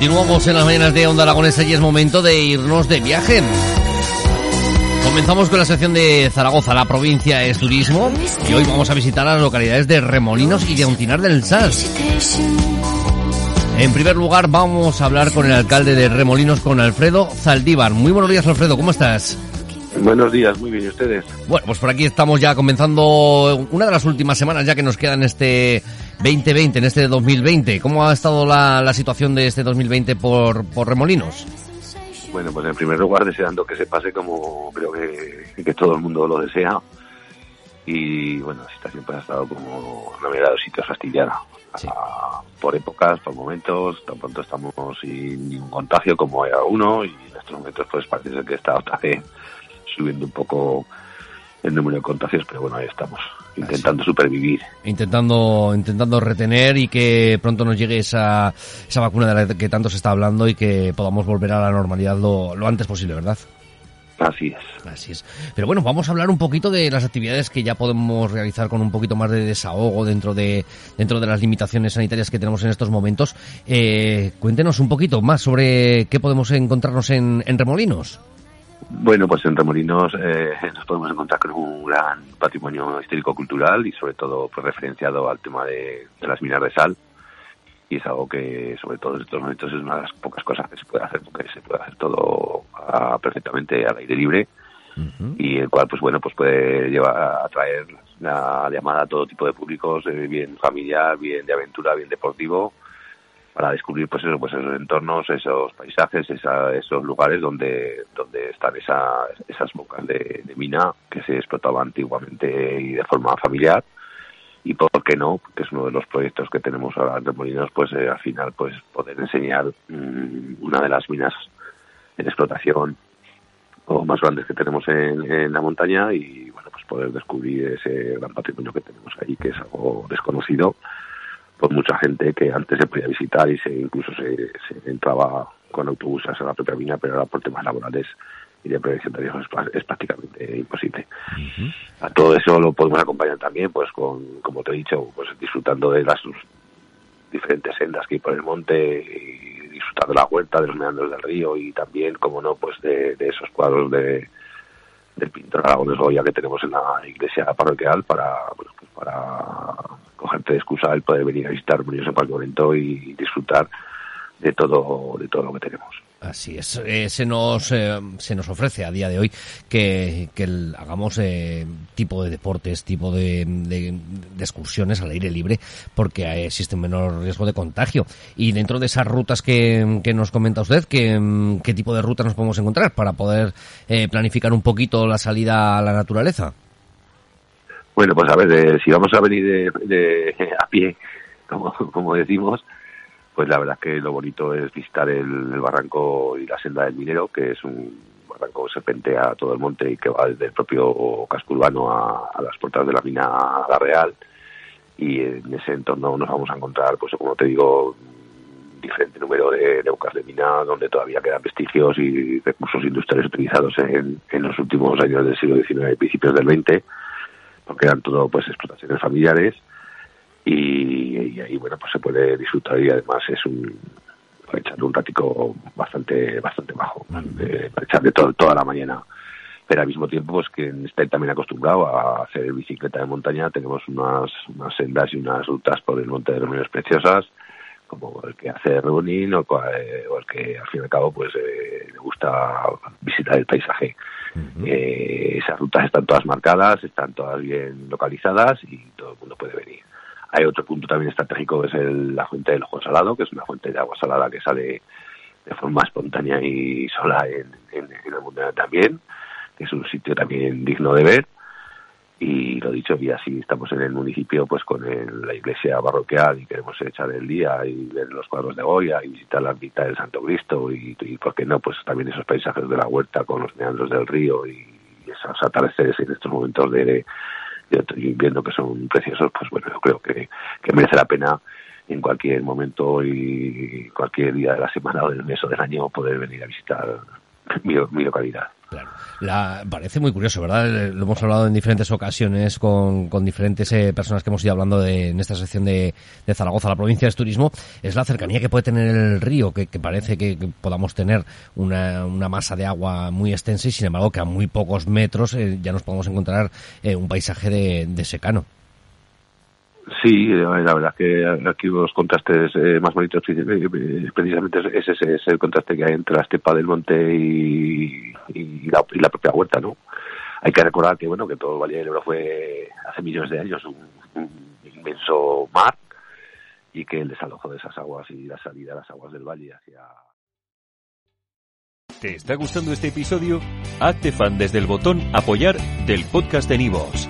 Continuamos en las mañanas de Onda Aragonesa y es momento de irnos de viaje. Comenzamos con la sección de Zaragoza, la provincia es turismo, y hoy vamos a visitar las localidades de Remolinos y de Auntinar del Sas. En primer lugar vamos a hablar con el alcalde de Remolinos, con Alfredo Zaldívar. Muy buenos días, Alfredo, ¿cómo estás? Buenos días, muy bien, ¿y ustedes? Bueno, pues por aquí estamos ya comenzando una de las últimas semanas ya que nos quedan este 2020, en este 2020. ¿Cómo ha estado la, la situación de este 2020 por, por Remolinos? Bueno, pues en primer lugar deseando que se pase como creo que, que todo el mundo lo desea. Y bueno, la situación pues ha estado como en la mayoría de los sitios fastidiada. Sí. Ah, por épocas, por momentos, tan pronto estamos sin ningún contagio como era uno y en estos momentos pues parece ser que está otra vez subiendo un poco el número de contagios, pero bueno, ahí estamos, intentando supervivir. Intentando, intentando retener y que pronto nos llegue esa, esa vacuna de la que tanto se está hablando y que podamos volver a la normalidad lo, lo antes posible, ¿verdad? Así es. Así es. Pero bueno, vamos a hablar un poquito de las actividades que ya podemos realizar con un poquito más de desahogo dentro de dentro de las limitaciones sanitarias que tenemos en estos momentos. Eh, cuéntenos un poquito más sobre qué podemos encontrarnos en, en Remolinos. Bueno, pues en Remolinos eh, nos podemos encontrar con un gran patrimonio histórico-cultural y sobre todo pues, referenciado al tema de, de las minas de sal. Y es algo que, sobre todo en estos momentos, es una de las pocas cosas que se puede hacer, porque se puede hacer todo ah, perfectamente al aire libre. Y el cual, pues bueno, pues puede llevar a atraer la llamada a todo tipo de públicos, eh, bien familiar, bien de aventura, bien deportivo, para descubrir pues eso, pues esos entornos, esos paisajes, esa- esos lugares donde donde están esa- esas bocas de, mina que se explotaban antiguamente y de forma familiar. Y por qué no, que es uno de los proyectos que tenemos ahora en Remolinos, pues eh, al final pues poder enseñar mm, una de las minas en explotación o más grandes que tenemos en, en la montaña y bueno pues poder descubrir ese gran patrimonio que tenemos ahí que es algo desconocido por mucha gente que antes se podía visitar y se incluso se, se entraba con autobuses a la propia mina pero ahora por temas laborales y de prevención de riesgos es, es prácticamente imposible. A todo eso lo podemos acompañar también, pues con, como te he dicho, pues disfrutando de las diferentes sendas que hay por el monte y disfrutar de la huerta, de los meandros del río y también, como no, pues de, de esos cuadros de del pintor Aragones Goya que tenemos en la iglesia parroquial para, bueno, pues para de excusa el poder venir a visitar Murillos en cualquier momento y disfrutar de todo, de todo lo que tenemos. Así es. Eh, se nos eh, se nos ofrece a día de hoy que, que el- hagamos eh, tipo de deportes, tipo de, de- de excursiones al aire libre, porque eh, existe un menor riesgo de contagio. Y dentro de esas rutas que, que nos comenta usted, ¿qué, ¿qué tipo de rutas nos podemos encontrar para poder planificar un poquito la salida a la naturaleza? Bueno, pues a ver, eh, si vamos a venir de, a pie, como, decimos, pues la verdad es que lo bonito es visitar el, barranco y la senda del minero, que es un barranco que serpentea todo el monte y que va desde el propio casco urbano a, a las puertas de la mina La Real. Y en ese entorno nos vamos a encontrar, pues como te digo, diferente número de, de bocas de mina donde todavía quedan vestigios y recursos industriales utilizados en, en los últimos años del siglo XIX y principios del XX porque eran todo pues explotaciones familiares y, ahí bueno pues se puede disfrutar y además es un echarle un ratico bastante bastante bajo de, para echarle toda la mañana. Pero al mismo tiempo pues que esté también acostumbrado a hacer bicicleta de montaña tenemos unas, unas sendas y unas rutas por el monte de los preciosas como el que hace running o, eh, o, el que al fin y al cabo pues eh, le gusta visitar el paisaje eh, esas rutas están todas marcadas están todas bien localizadas y todo el mundo puede venir hay otro punto también estratégico que es el, la fuente del ojo salado que es una fuente de agua salada que sale de forma espontánea y sola en, en, en el mundo también es un sitio también digno de ver. Y lo dicho, y así estamos en el municipio pues con la iglesia barroqueal y queremos echar el día y ver los cuadros de Goya y visitar la ermita del Santo Cristo y, y, ¿por qué no? Pues también esos paisajes de la huerta con los meandros del río y esos atardeceres en estos momentos de, de, invierno que son preciosos, pues bueno, yo creo que, que merece la pena en cualquier momento y cualquier día de la semana o del mes o del año poder venir a visitar mi localidad. Claro. La, parece muy curioso, ¿verdad? Eh, lo hemos hablado en diferentes ocasiones con, con diferentes eh, personas que hemos ido hablando de, en esta sección de, de, Zaragoza, la provincia de turismo, es la cercanía que puede tener el río, que, que parece que, que, podamos tener una, una, masa de agua muy extensa y sin embargo que a muy pocos metros eh, ya nos podemos encontrar eh, un paisaje de, de secano. Sí, la verdad que aquí los contrastes eh, más bonitos precisamente ese es, el contraste que hay entre la estepa del monte y, la, propia huerta, ¿no? Hay que recordar que bueno que todo el Valle del Ebro fue hace millones de años un, un inmenso mar y que el desalojo de esas aguas y la salida de las aguas del valle hacia ¿Te está gustando este episodio? Hazte fan desde el botón apoyar del podcast de Nivos.